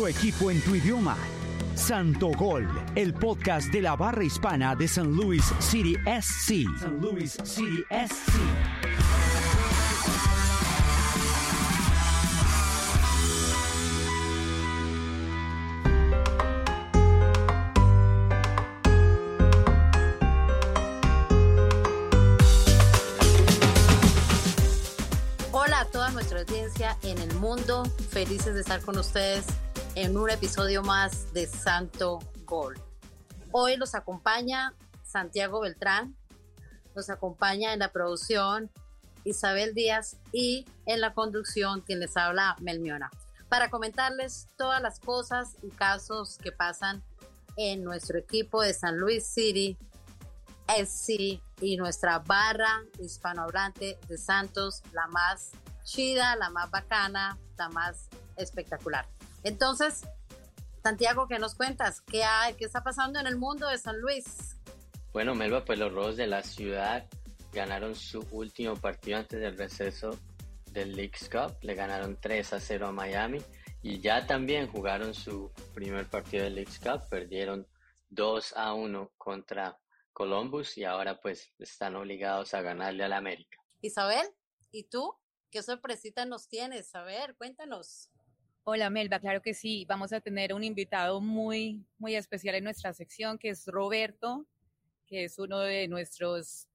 nuestro equipo en tu idioma. Santo Gol, el podcast de la barra hispana de San Luis City SC. San Luis City SC. Hola a toda nuestra audiencia en el mundo, felices de estar con ustedes en un episodio más de Santo Gol. Hoy los acompaña Santiago Beltrán, nos acompaña en la producción Isabel Díaz y en la conducción quien les habla Melmiona, para comentarles todas las cosas y casos que pasan en nuestro equipo de San Luis City SC y nuestra barra hispanohablante de Santos, la más chida, la más bacana, la más espectacular. Entonces, Santiago, ¿qué nos cuentas? ¿Qué hay? ¿Qué está pasando en el mundo de San Luis? Bueno, Melba, pues los Rojos de la ciudad ganaron su último partido antes del receso del Leagues Cup. Le ganaron 3 a 0 a Miami y ya también jugaron su primer partido del Leagues Cup. Perdieron 2 a 1 contra Columbus y ahora pues están obligados a ganarle al América. Isabel, ¿y tú? ¿Qué sorpresita nos tienes? A ver, cuéntanos. Hola Melba, claro que sí. Vamos a tener un invitado muy, muy especial en nuestra sección, que es Roberto, que es uno de nuestros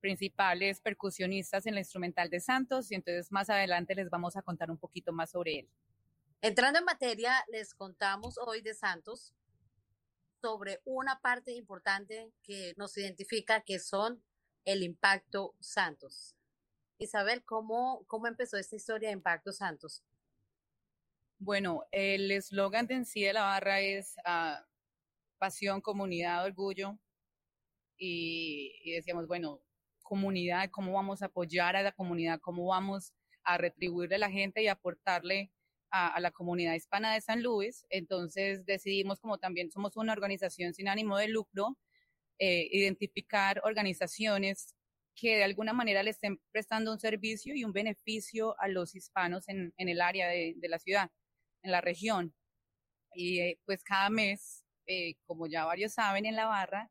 principales percusionistas en la instrumental de Santos, y entonces más adelante les vamos a contar un poquito más sobre él. Entrando en materia, les contamos hoy de Santos sobre una parte importante que nos identifica, que son el Impacto Santos. Isabel, ¿cómo, cómo empezó esta historia de Impacto Santos? Bueno, el eslogan en sí de la barra es uh, pasión, comunidad, orgullo. Y, decíamos, bueno, comunidad, ¿cómo vamos a apoyar a la comunidad? ¿Cómo vamos a retribuirle a la gente y aportarle a, la comunidad hispana de San Luis? Entonces decidimos, como también somos una organización sin ánimo de lucro, eh, identificar organizaciones que de alguna manera le estén prestando un servicio y un beneficio a los hispanos en, el área de la ciudad en la región. Y eh, pues cada mes, eh, como ya varios saben en la barra,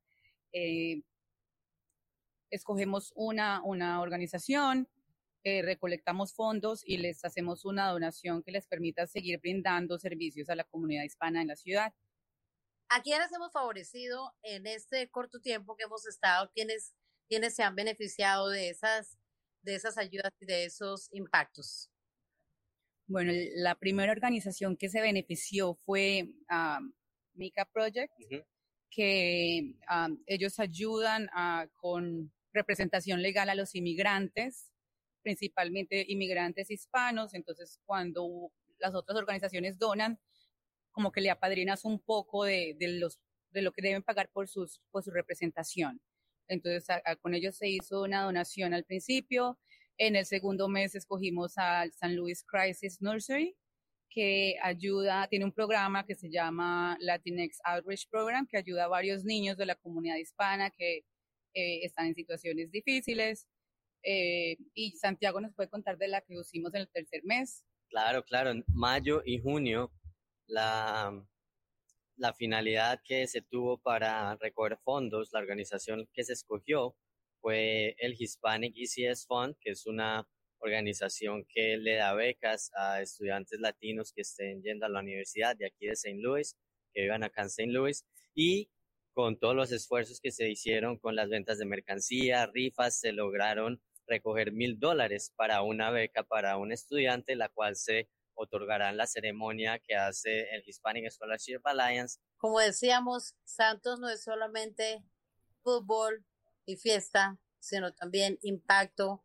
eh, escogemos una, una organización, recolectamos fondos y les hacemos una donación que les permita seguir brindando servicios a la comunidad hispana en la ciudad. ¿A quiénes hemos favorecido en este corto tiempo que hemos estado? ¿Quiénes, quiénes se han beneficiado de esas, de esas ayudas y de esos impactos? Bueno, la primera organización que se benefició fue um, Mica Project, uh -huh. que um, ellos ayudan a, con representación legal a los inmigrantes, principalmente inmigrantes hispanos. Entonces, cuando las otras organizaciones donan, como que le apadrinas un poco de, de los, de lo que deben pagar por, sus, por su representación. Entonces, a, a, con ellos se hizo una donación al principio en el segundo mes escogimos al San Luis Crisis Nursery, que ayuda, tiene un programa que se llama Latinx Outreach Program, que ayuda a varios niños de la comunidad hispana que eh, están en situaciones difíciles. Eh, y Santiago nos puede contar de la que hicimos en el tercer mes. Claro, claro, en mayo y junio la, la finalidad que se tuvo para recoger fondos, la organización que se escogió fue el Hispanic ECS Fund, que es una organización que le da becas a estudiantes latinos que estén yendo a la universidad de aquí de St. Louis, que vivan acá en St. Louis, y con todos los esfuerzos que se hicieron con las ventas de mercancía, rifas, se lograron recoger mil dólares para una beca para un estudiante, la cual se otorgará en la ceremonia que hace el Hispanic Scholarship Alliance. Como decíamos, Santos no es solamente fútbol, y fiesta, sino también impacto,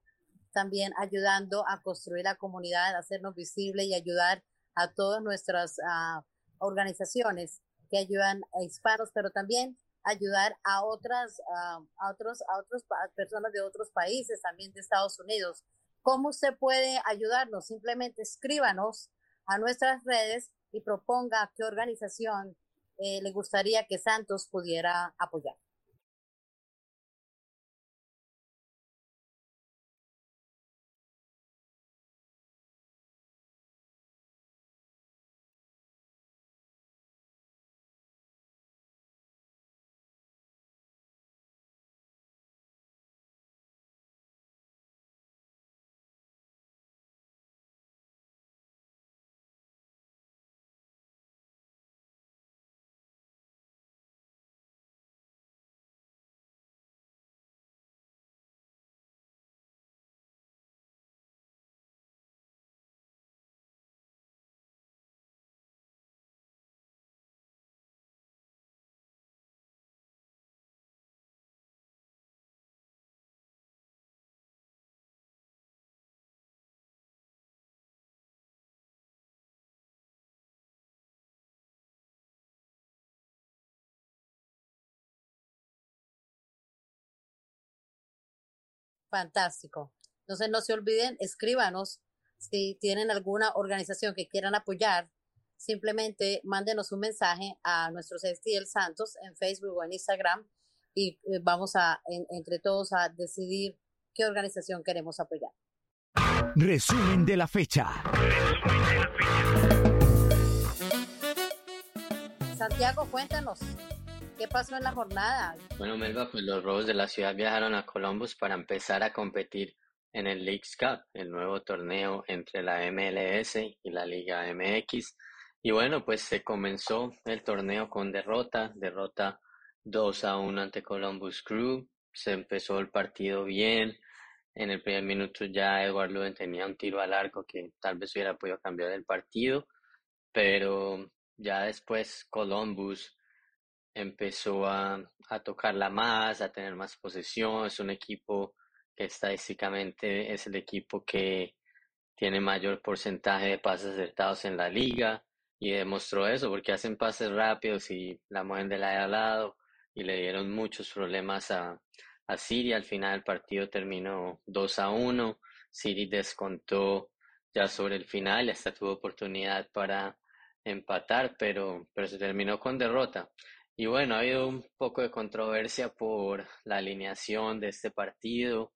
también ayudando a construir la comunidad, a hacernos visibles y ayudar a todas nuestras uh, organizaciones que ayudan a hispanos, pero también ayudar a otras, uh, a otros, a otras personas de otros países, también de Estados Unidos. ¿Cómo usted puede ayudarnos? Simplemente escríbanos a nuestras redes y proponga qué organización eh, le gustaría que Santos pudiera apoyar. Fantástico. Entonces no se olviden, escríbanos si tienen alguna organización que quieran apoyar. Simplemente mándenos un mensaje a nuestros STL Santos en Facebook o en Instagram y eh, vamos a, entre todos, a decidir qué organización queremos apoyar. Resumen de la fecha. Santiago, cuéntanos, ¿qué pasó en la jornada? Bueno, Melba, pues los Robos de la Ciudad viajaron a Columbus para empezar a competir en el Leagues Cup, el nuevo torneo entre la MLS y la Liga MX. Y bueno, pues se comenzó el torneo con derrota, derrota 2 a 1 ante Columbus Crew. Se empezó el partido bien. En el primer minuto ya Edward Luden tenía un tiro al arco que tal vez hubiera podido cambiar el partido, pero ya después Columbus empezó a, a tocarla más, a tener más posesión. Es un equipo que estadísticamente es el equipo que tiene mayor porcentaje de pases acertados en la liga y demostró eso porque hacen pases rápidos y la mueven de lado a lado y le dieron muchos problemas a, a Siri. Al final el partido terminó 2 a 1. Siri descontó ya sobre el final, hasta tuvo oportunidad para empatar, pero, pero se terminó con derrota. Y bueno, ha habido un poco de controversia por la alineación de este partido.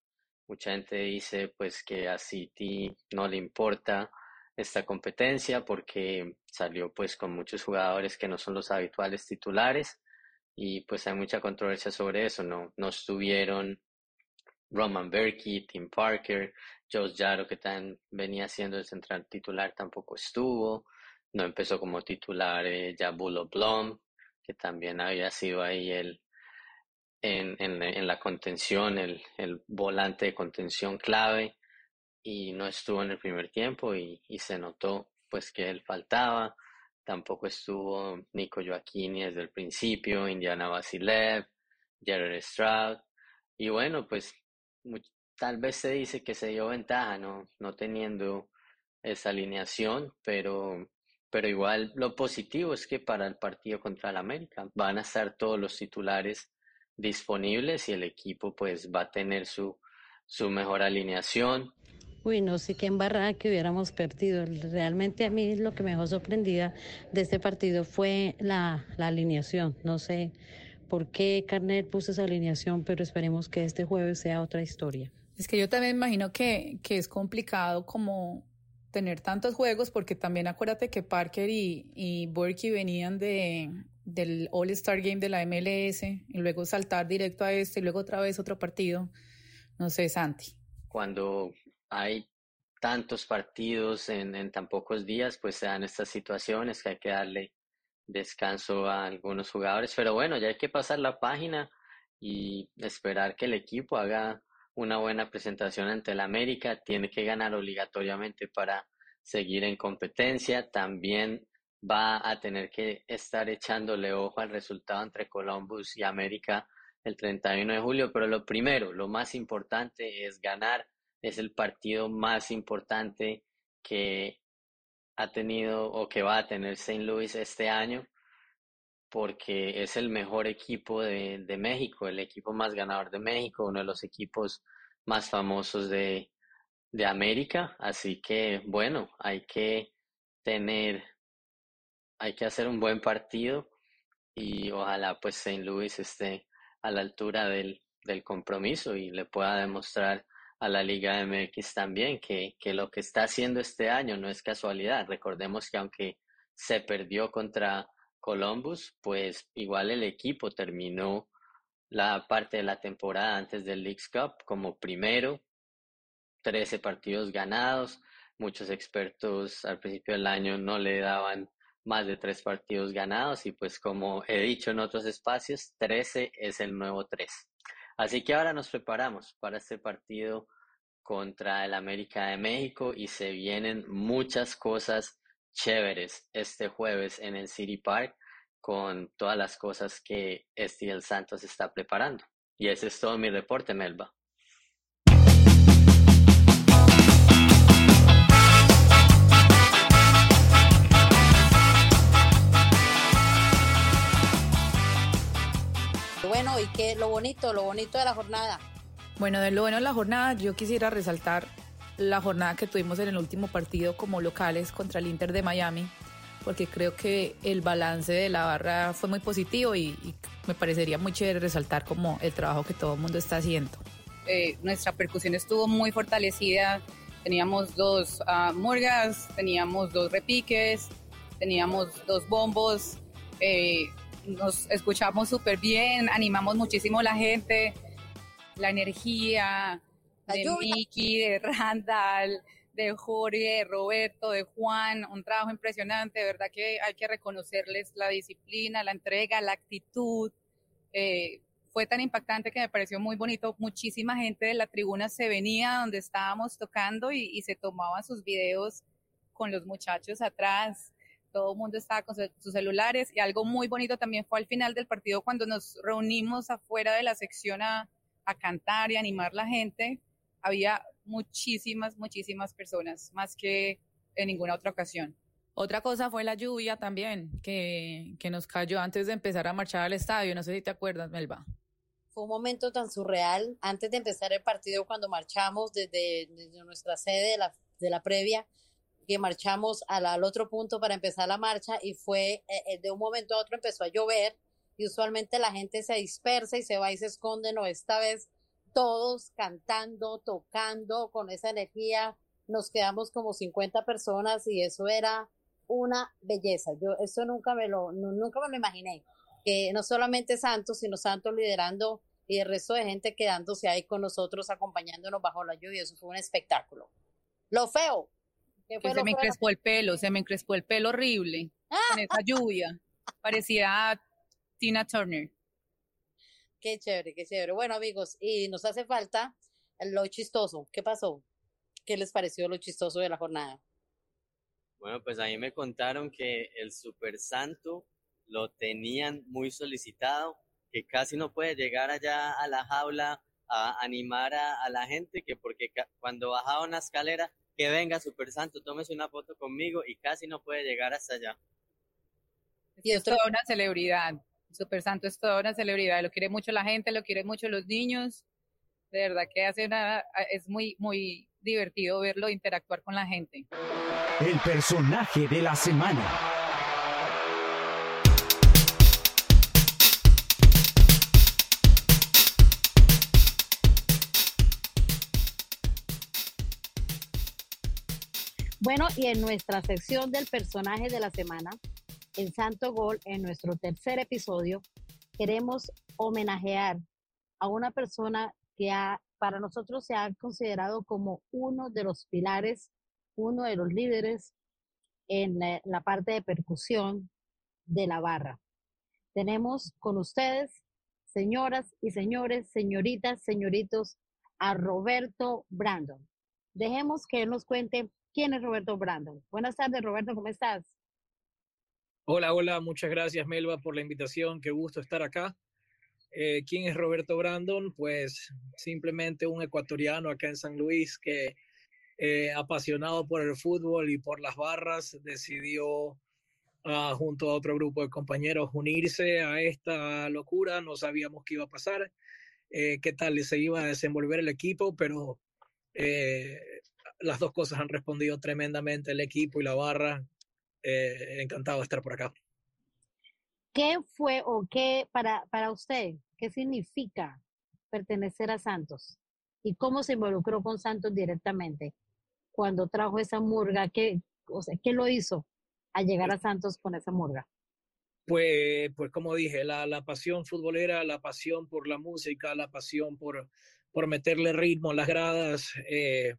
Mucha gente dice pues que a City no le importa esta competencia porque salió pues con muchos jugadores que no son los habituales titulares y pues hay mucha controversia sobre eso, ¿no? No estuvieron Roman Berkey, Tim Parker, Josh Jaro, que también venía siendo el central titular, tampoco estuvo. No empezó como titular eh, Jabulo Blom, que también había sido ahí el, en, en, la contención, el, el, volante de contención clave, y no estuvo en el primer tiempo y, y se notó pues que él faltaba. Tampoco estuvo Nico Joaquini desde el principio, Indiana Basilev, Jared Stroud. Y bueno, pues tal vez se dice que se dio ventaja, ¿no? No teniendo esa alineación, pero, pero igual lo positivo es que para el partido contra el América van a estar todos los titulares disponibles y el equipo pues va a tener su, su mejor alineación. Uy, no sé qué embarrada que hubiéramos perdido. Realmente a mí lo que me dejó sorprendida de este partido fue la, la alineación. No sé por qué Carnet puso esa alineación, pero esperemos que este jueves sea otra historia. Es que yo también imagino que, que es complicado como tener tantos juegos, porque también acuérdate que Parker y, y venían de, del All-Star Game de la MLS y luego saltar directo a este y luego otra vez otro partido. No sé, Santi. Cuando hay tantos partidos en, en tan pocos días, pues se dan estas situaciones que hay que darle descanso a algunos jugadores. Pero bueno, ya hay que pasar la página y esperar que el equipo haga una buena presentación ante el América. Tiene que ganar obligatoriamente para seguir en competencia. También va a tener que estar echándole ojo al resultado entre Columbus y América el 31 de julio, pero lo primero, lo más importante es ganar es el partido más importante que ha tenido o que va a tener St. Louis este año porque es el mejor equipo de, de, México, el equipo más ganador de México, uno de los equipos más famosos de, de América. Así que, bueno, hay que tener, hay que hacer un buen partido y ojalá pues St. Louis esté a la altura del, del compromiso y le pueda demostrar a la Liga MX también, que, que lo que está haciendo este año no es casualidad. Recordemos que aunque se perdió contra Columbus, pues igual el equipo terminó la parte de la temporada antes del Leagues Cup como primero, 13 partidos ganados. Muchos expertos al principio del año no le daban más de tres partidos ganados y pues como he dicho en otros espacios, 13 es el nuevo 3. Así que ahora nos preparamos para este partido contra el América de México y se vienen muchas cosas chéveres este jueves en el City Park con todas las cosas que Estiel Santos está preparando. Y ese es todo mi reporte, Melba. Bueno, y qué lo bonito, lo bonito de la jornada. Bueno, de lo bueno de la jornada, yo quisiera resaltar la jornada que tuvimos en el último partido como locales contra el Inter de Miami, porque creo que el balance de la barra fue muy positivo y, me parecería muy chévere resaltar como el trabajo que todo el mundo está haciendo. Eh, nuestra percusión estuvo muy fortalecida, teníamos dos uh, murgas, teníamos dos repiques, teníamos dos bombos, eh, nos escuchamos súper bien, animamos muchísimo a la gente, la energía de Miki, de Randall, de Jorge, de Roberto, de Juan, un trabajo impresionante, de verdad que hay que reconocerles la disciplina, la entrega, la actitud. Eh, fue tan impactante que me pareció muy bonito. Muchísima gente de la tribuna se venía donde estábamos tocando y, y se tomaban sus videos con los muchachos atrás. Todo el mundo estaba con sus celulares y algo muy bonito también fue al final del partido cuando nos reunimos afuera de la sección a, a cantar y animar la gente. Había muchísimas, muchísimas personas, más que en ninguna otra ocasión. Otra cosa fue la lluvia también, que, que nos cayó antes de empezar a marchar al estadio. No sé si te acuerdas, Melba. Fue un momento tan surreal antes de empezar el partido cuando marchamos desde, nuestra sede de la, de la previa, que marchamos al, al, otro punto para empezar la marcha y fue eh, eh, de un momento a otro empezó a llover y usualmente la gente se dispersa y se va y se esconde, no, esta vez todos cantando, tocando con esa energía. Nos quedamos como 50 personas y eso era una belleza. Yo eso nunca me lo nunca me lo imaginé. Que no solamente Santos, sino Santos liderando y el resto de gente quedándose ahí con nosotros acompañándonos bajo la lluvia. Eso fue un espectáculo. Lo feo. Que se me encrespó el pelo, se me encrespó el pelo horrible con esa lluvia. Parecía Tina Turner. Qué chévere, qué chévere. Bueno, amigos, y nos hace falta lo chistoso. ¿Qué pasó? ¿Qué les pareció lo chistoso de la jornada? Bueno, pues a mí me contaron que el Super Santo lo tenían muy solicitado, que casi no puede llegar allá a la jaula a animar a, la gente, que porque cuando bajaba una escalera, que venga Super Santo, tómese una foto conmigo y casi no puede llegar hasta allá. Y esto es una celebridad. Super Santo es toda una celebridad, lo quiere mucho la gente, lo quiere mucho los niños. De verdad que hace una, es muy, muy divertido verlo interactuar con la gente. El personaje de la semana. Bueno, y en nuestra sección del personaje de la semana, en Santo Gol, en nuestro tercer episodio, queremos homenajear a una persona que ha, para nosotros se ha considerado como uno de los pilares, uno de los líderes en la, parte de percusión de la barra. Tenemos con ustedes, señoras y señores, señoritas, señoritos, a Roberto Brandon. Dejemos que él nos cuente quién es Roberto Brandon. Buenas tardes, Roberto, ¿cómo estás? Hola, hola, muchas gracias Melba por la invitación, qué gusto estar acá. Eh, ¿Quién es Roberto Brandon? Pues simplemente un ecuatoriano acá en San Luis que eh, apasionado por el fútbol y por las barras decidió ah, junto a otro grupo de compañeros unirse a esta locura. No sabíamos qué iba a pasar, eh, qué tal se iba a desenvolver el equipo, pero las dos cosas han respondido tremendamente el equipo y la barra eh, encantado de estar por acá. ¿Qué fue o qué para, para usted, qué significa pertenecer a Santos? ¿Y cómo se involucró con Santos directamente? Cuando trajo esa murga, ¿qué, o sea, ¿qué lo hizo a llegar a Santos con esa murga? Pues, pues como dije, la, la pasión futbolera, la pasión por la música, la pasión por, por meterle ritmo a las gradas, eh,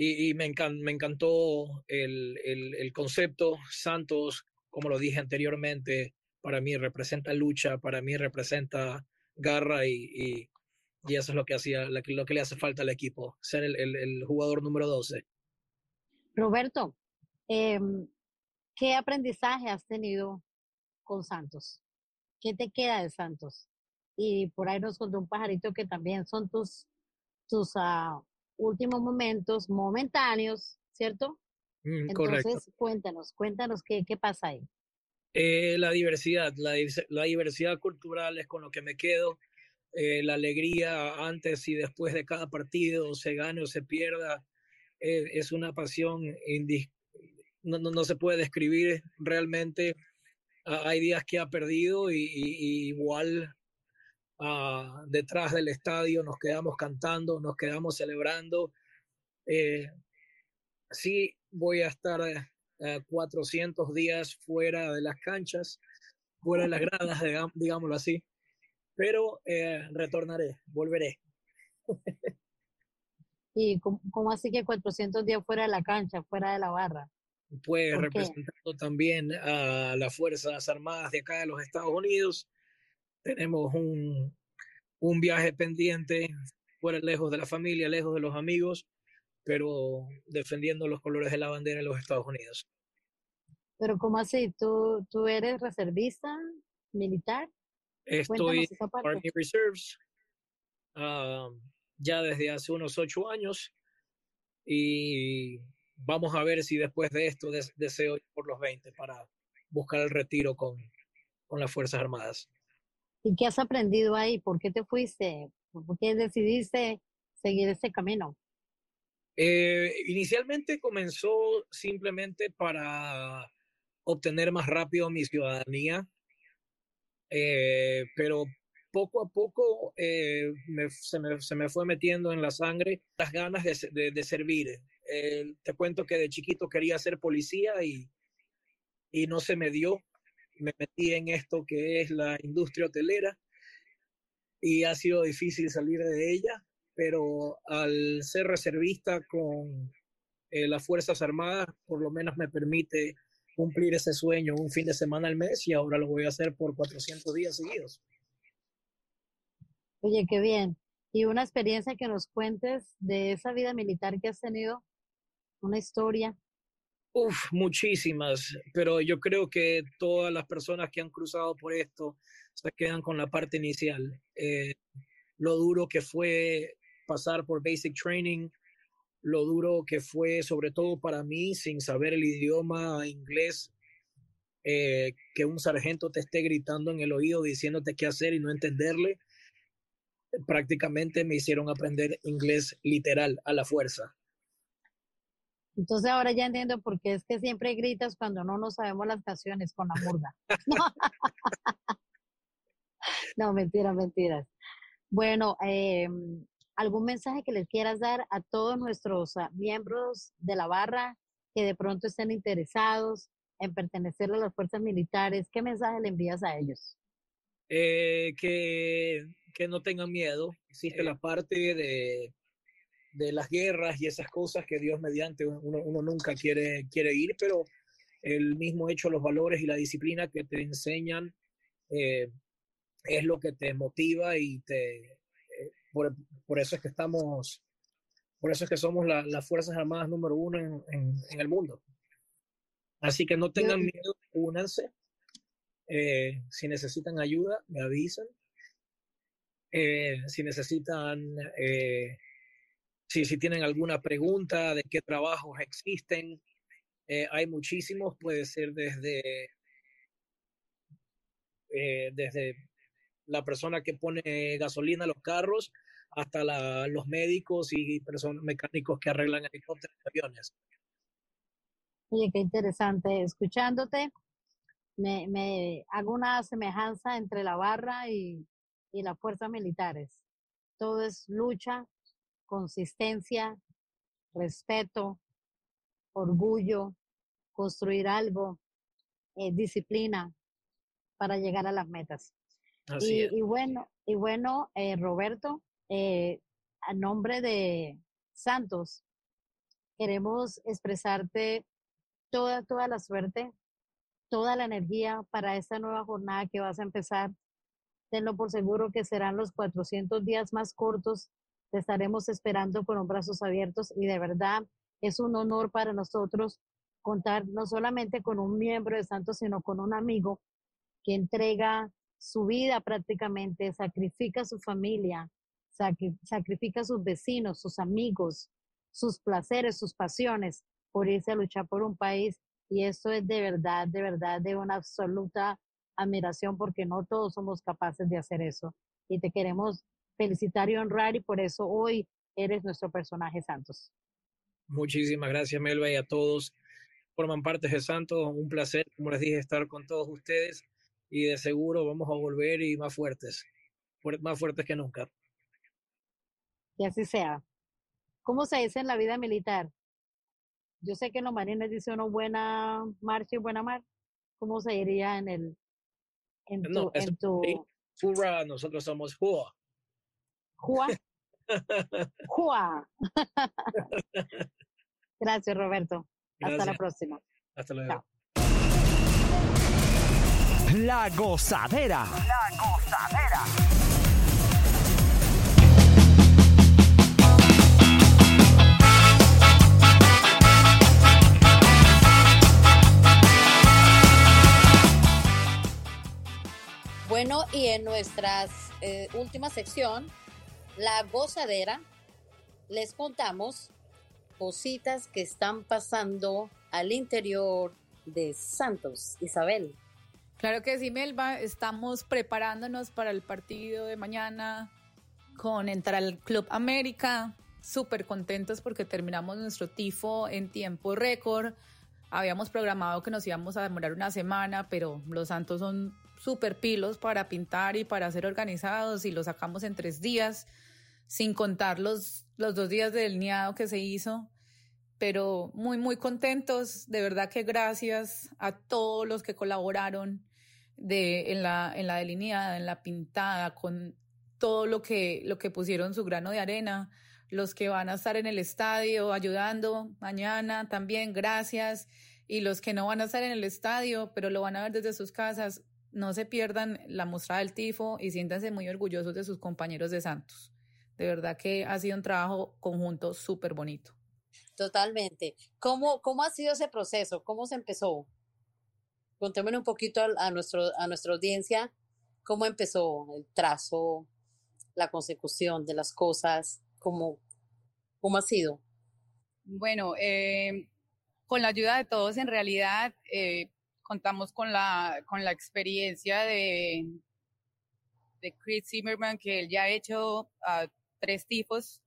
y, me, me, encantó el, el, concepto. Santos, como lo dije anteriormente, para mí representa lucha, para mí representa garra y, y, eso es lo que, hacía, lo que, le hace falta al equipo, ser el, el jugador número 12. Roberto, em, ¿qué aprendizaje has tenido con Santos? ¿Qué te queda de Santos? Y por ahí nos contó un pajarito que también son tus, tus uh, últimos momentos momentáneos, ¿cierto? Mm, Entonces, cuéntanos, cuéntanos qué, qué pasa ahí. Eh, la diversidad, la, la, diversidad cultural es con lo que me quedo. eh, la alegría antes y después de cada partido, se gane o se pierda, eh, es una pasión no, no, se puede describir realmente. hay días que ha perdido y, igual ah, detrás del estadio nos quedamos cantando, nos quedamos celebrando. Eh, sí, voy a estar 400 días fuera de las canchas, fuera de las gradas, digámoslo así pero eh, retornaré, volveré. ¿Y cómo, así que 400 días fuera de la cancha, fuera de la barra? Pues representando también a las Fuerzas Armadas de acá de los Estados Unidos. Tenemos un, un viaje pendiente, fuera lejos de la familia, lejos de los amigos, pero defendiendo los colores de la bandera de los Estados Unidos. Pero ¿cómo así? ¿Tú, tú eres reservista militar? Estoy en Army Reserves ya desde hace unos ocho años y vamos a ver si después de esto deseo ir por los 20 para buscar el retiro con, con las Fuerzas Armadas. ¿Y qué has aprendido ahí? ¿Por qué te fuiste? ¿Por qué decidiste seguir este camino? Eh, inicialmente comenzó simplemente para obtener más rápido mi ciudadanía eh, pero poco a poco eh, se, me, fue metiendo en la sangre las ganas de, de, servir. Te cuento que de chiquito quería ser policía y, y no se me dio. Me metí en esto que es la industria hotelera y ha sido difícil salir de ella, pero al ser reservista con las Fuerzas Armadas, por lo menos me permite cumplir ese sueño un fin de semana al mes y ahora lo voy a hacer por 400 días seguidos. Oye, qué bien. Y una experiencia que nos cuentes de esa vida militar que has tenido, una historia. Muchísimas, pero yo creo que todas las personas que han cruzado por esto se quedan con la parte inicial. Eh, lo duro que fue pasar por basic training, lo duro que fue, sobre todo para mí, sin saber el idioma inglés, eh, que un sargento te esté gritando en el oído diciéndote qué hacer y no entenderle, prácticamente me hicieron aprender inglés literal a la fuerza. Entonces ahora ya entiendo por qué es que siempre gritas cuando no nos sabemos las canciones con la murga. no, mentiras, mentiras. Bueno, eh, algún mensaje que les quieras dar a todos nuestros ah, miembros de la barra que de pronto estén interesados en pertenecer a las fuerzas militares, ¿qué mensaje le envías a ellos? Eh, que, que, no tengan miedo. Existe la parte de, de, las guerras y esas cosas que Dios mediante uno, uno, nunca quiere, quiere ir, pero el mismo hecho, los valores y la disciplina que te enseñan eh, es lo que te motiva y te, por, eso es que estamos, por eso es que somos las Fuerzas Armadas número uno en, el mundo. Así que no tengan miedo, únanse. Eh, si necesitan ayuda, me avisan. Eh, si necesitan, eh, si, si tienen alguna pregunta de qué trabajos existen, hay muchísimos, puede ser desde, desde la persona que pone gasolina a los carros hasta los médicos y personas mecánicos que arreglan helicópteros y aviones. Oye, qué interesante. Escuchándote, me, me, hago una semejanza entre la barra y, y las fuerzas militares. Todo es lucha, consistencia, respeto, orgullo, construir algo, eh, disciplina para llegar a las metas. Y, bueno, y bueno eh, Roberto, eh, a nombre de Santos, queremos expresarte toda, toda la suerte, toda la energía para esta nueva jornada que vas a empezar. Tenlo por seguro que serán los 400 días más cortos. Te estaremos esperando con brazos abiertos y de verdad es un honor para nosotros contar no solamente con un miembro de Santos, sino con un amigo que entrega su vida prácticamente, sacrifica su familia, sacrifica a sus vecinos, sus amigos, sus placeres, sus pasiones por irse a luchar por un país. Y esto es de verdad, de verdad, de una absoluta admiración porque no todos somos capaces de hacer eso. y te queremos felicitar y honrar y por eso hoy eres nuestro personaje Santos. Muchísimas gracias Melba y a todos. Forman parte de Santos, un placer, como les dije, estar con todos ustedes y de seguro vamos a volver y más fuertes, más fuertes que nunca. Y así sea. ¿Cómo se dice en la vida militar? Yo sé que en los marines dice uno buena marcha y buena mar. ¿Cómo se diría en el en tu, en tu... nosotros somos Jua. Jua. Jua. Gracias, Roberto. Hasta la próxima. Hasta luego. La gozadera. La gozadera. Bueno, y en nuestra eh, última sección, la gozadera, les contamos cositas que están pasando al interior de Santos. Isabel. Claro que sí, Melba. Estamos preparándonos para el partido de mañana con entrar al Club América. Súper contentos porque terminamos nuestro tifo en tiempo récord. Habíamos programado que nos íbamos a demorar una semana, pero los Santos son súper pilos para pintar y para ser organizados y lo sacamos en tres días, sin contar los, los dos días del niado que se hizo. Pero muy, muy contentos. De verdad que gracias a todos los que colaboraron de, en, la, en la delineada, en la pintada, con todo lo que, lo que pusieron su grano de arena los que van a estar en el estadio ayudando mañana también, gracias. Y los que no van a estar en el estadio, pero lo van a ver desde sus casas, no se pierdan la mostrada del tifo y siéntanse muy orgullosos de sus compañeros de Santos. De verdad que ha sido un trabajo conjunto súper bonito. Totalmente. ¿Cómo, ¿Cómo ha sido ese proceso? ¿Cómo se empezó? Contémosle un poquito a, nuestro, a nuestra audiencia cómo empezó el trazo, la consecución de las cosas, cómo, cómo ha sido. Bueno, eh, con la ayuda de todos, en realidad, eh, contamos con la, con la experiencia de, de Chris Zimmerman, que él ya ha hecho uh, tres tipos,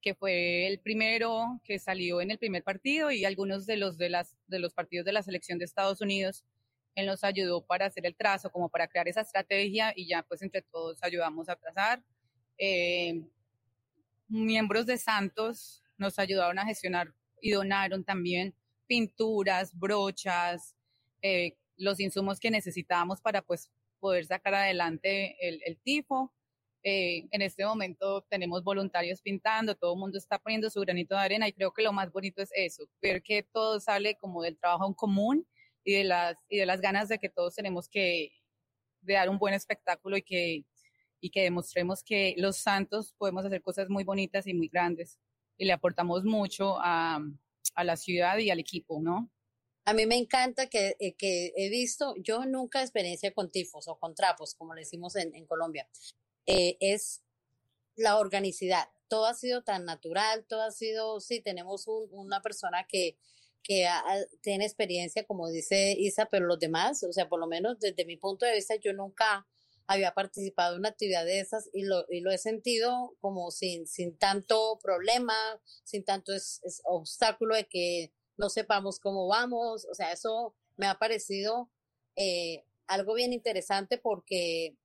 que fue el primero que salió en el primer partido y algunos de los, de, las, de los partidos de la selección de Estados Unidos. Él nos ayudó para hacer el trazo, como para crear esa estrategia y ya pues entre todos ayudamos a trazar. Eh, miembros de Santos nos ayudaron a gestionar y donaron también pinturas, brochas, eh, los insumos que necesitábamos para pues poder sacar adelante el, el tifo. Eh, en este momento tenemos voluntarios pintando, todo el mundo está poniendo su granito de arena y creo que lo más bonito es eso, ver que todo sale como del trabajo en común y de las, y de las ganas de que todos tenemos que de dar un buen espectáculo y que, y que demostremos que los santos podemos hacer cosas muy bonitas y muy grandes y le aportamos mucho a, a la ciudad y al equipo, ¿no? A mí me encanta que, eh, que he visto, yo nunca experiencia con tifos o con trapos, como le decimos en, en Colombia, eh, es la organicidad. Todo ha sido tan natural, todo ha sido, sí, tenemos un, una persona que, que tiene experiencia, como dice Isa, pero los demás, o sea, por lo menos desde mi punto de vista, yo nunca había participado en una actividad de esas y lo, y lo he sentido como sin, sin tanto problema, sin tanto obstáculo de que no sepamos cómo vamos. O sea, eso me ha parecido eh, algo bien interesante porque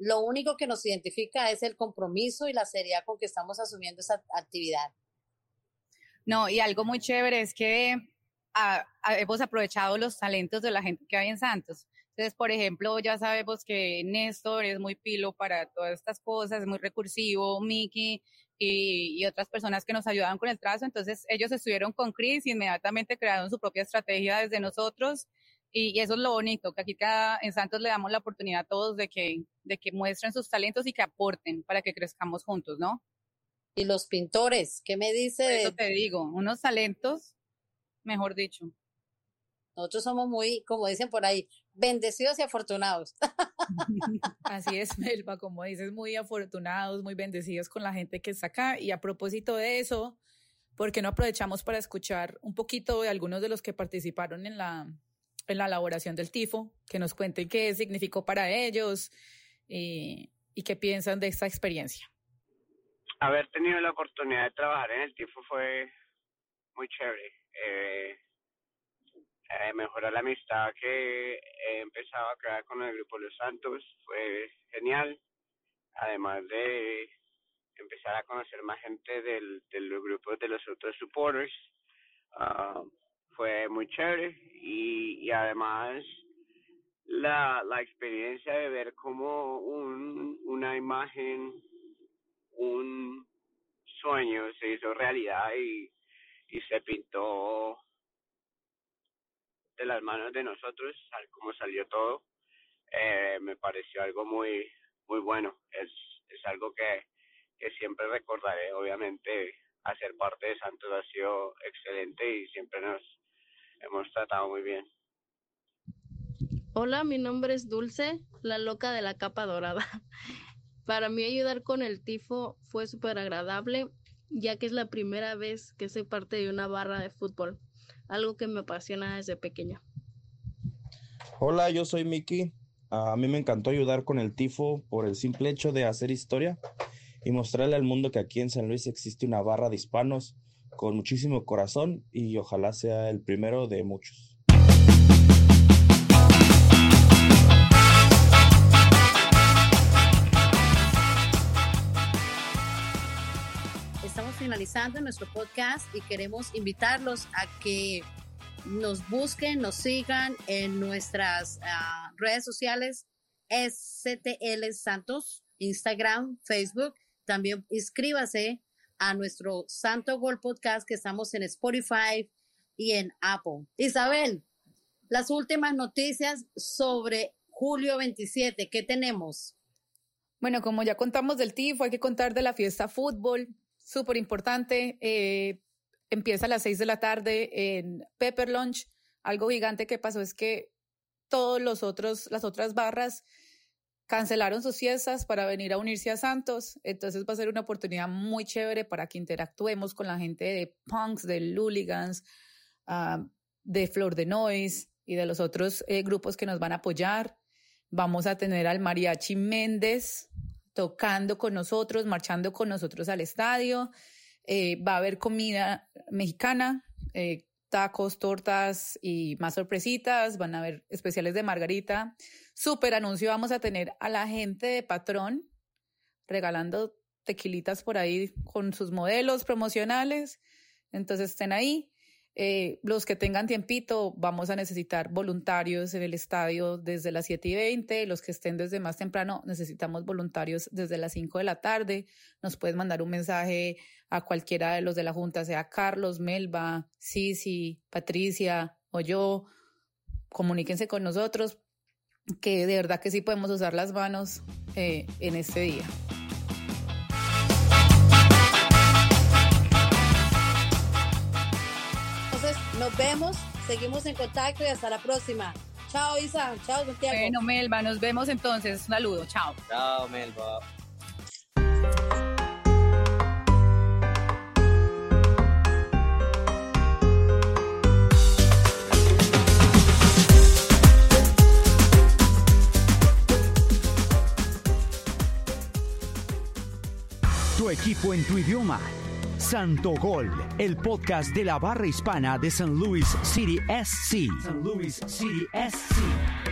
lo único que nos identifica es el compromiso y la seriedad con que estamos asumiendo esa actividad. No, y algo muy chévere es que hemos aprovechado los talentos de la gente que hay en Santos. Entonces, por ejemplo, ya sabemos que Néstor es muy pilo para todas estas cosas, es muy recursivo, Miki y, otras personas que nos ayudaban con el trazo. Entonces ellos estuvieron con Chris y inmediatamente crearon su propia estrategia desde nosotros. Y, eso es lo bonito, que aquí cada, en Santos le damos la oportunidad a todos de que, de que muestren sus talentos y que aporten para que crezcamos juntos, ¿no? Y los pintores, ¿qué me dice? eso te digo, unos talentos, mejor dicho. Nosotros somos muy, como dicen por ahí, bendecidos y afortunados. Así es, Melba, como dices, muy afortunados, muy bendecidos con la gente que está acá. Y a propósito de eso, ¿por qué no aprovechamos para escuchar un poquito de algunos de los que participaron en la, en la elaboración del tifo, que nos cuenten qué significó para ellos y, y qué piensan de esta experiencia. Haber tenido la oportunidad de trabajar en el TIFO fue muy chévere. Eh, eh, mejorar la amistad que he empezado a crear con el grupo Los Santos fue genial. Además de empezar a conocer más gente del, del grupo de los otros supporters. Uh, fue muy chévere y, y además la, la experiencia de ver como un, una imagen, un sueño se hizo realidad y, y se pintó de las manos de nosotros, como salió todo, eh, me pareció algo muy muy bueno. Es, es algo que, que siempre recordaré. Obviamente, hacer parte de Santos ha sido excelente y siempre nos hemos tratado muy bien. Hola, mi nombre es Dulce, la loca de la capa dorada. Para mí ayudar con el tifo fue súper agradable, ya que es la primera vez que soy parte de una barra de fútbol, algo que me apasiona desde pequeña. Hola, yo soy Miki. A mí me encantó ayudar con el tifo por el simple hecho de hacer historia y mostrarle al mundo que aquí en San Luis existe una barra de hispanos con muchísimo corazón y ojalá sea el primero de muchos. Estamos finalizando nuestro podcast y queremos invitarlos a que nos busquen, nos sigan en nuestras uh, redes sociales, STL Santos, Instagram, Facebook. También inscríbase a nuestro Santo Gol Podcast que estamos en Spotify y en Apple. Isabel, las últimas noticias sobre julio 27, ¿qué tenemos? Bueno, como ya contamos del TIFO, hay que contar de la fiesta fútbol, súper importante. Eh, empieza a las seis de la tarde en Pepper Lunch. Algo gigante que pasó es que todos los otros, las otras barras cancelaron sus fiestas para venir a unirse a Santos. Entonces va a ser una oportunidad muy chévere para que interactuemos con la gente de Punks, de Looligans, uh, de Flor de Noise y de los otros eh, grupos que nos van a apoyar. Vamos a tener al Mariachi Méndez tocando con nosotros, marchando con nosotros al estadio. Eh, va a haber comida mexicana, eh, tacos, tortas y más sorpresitas. Van a haber especiales de margarita. Súper anuncio, vamos a tener a la gente de Patrón regalando tequilitas por ahí con sus modelos promocionales. Entonces estén ahí. Eh, los que tengan tiempito, vamos a necesitar voluntarios en el estadio desde las 7 y 20. Los que estén desde más temprano, necesitamos voluntarios desde las 5 de la tarde. Nos puedes mandar un mensaje a cualquiera de los de la Junta, sea Carlos, Melba, Sisi, Patricia o yo. Comuníquense con nosotros, que de verdad que sí podemos usar las manos eh, en este día. Nos vemos, seguimos en contacto y hasta la próxima. Chao, Isa. Chao, Santiago. Bueno, Melba, nos vemos entonces. Un saludo. Chao. Chao, Melba. Equipo en tu idioma Santo Gol, el podcast de la barra hispana de San Luis City SC. San Luis City SC.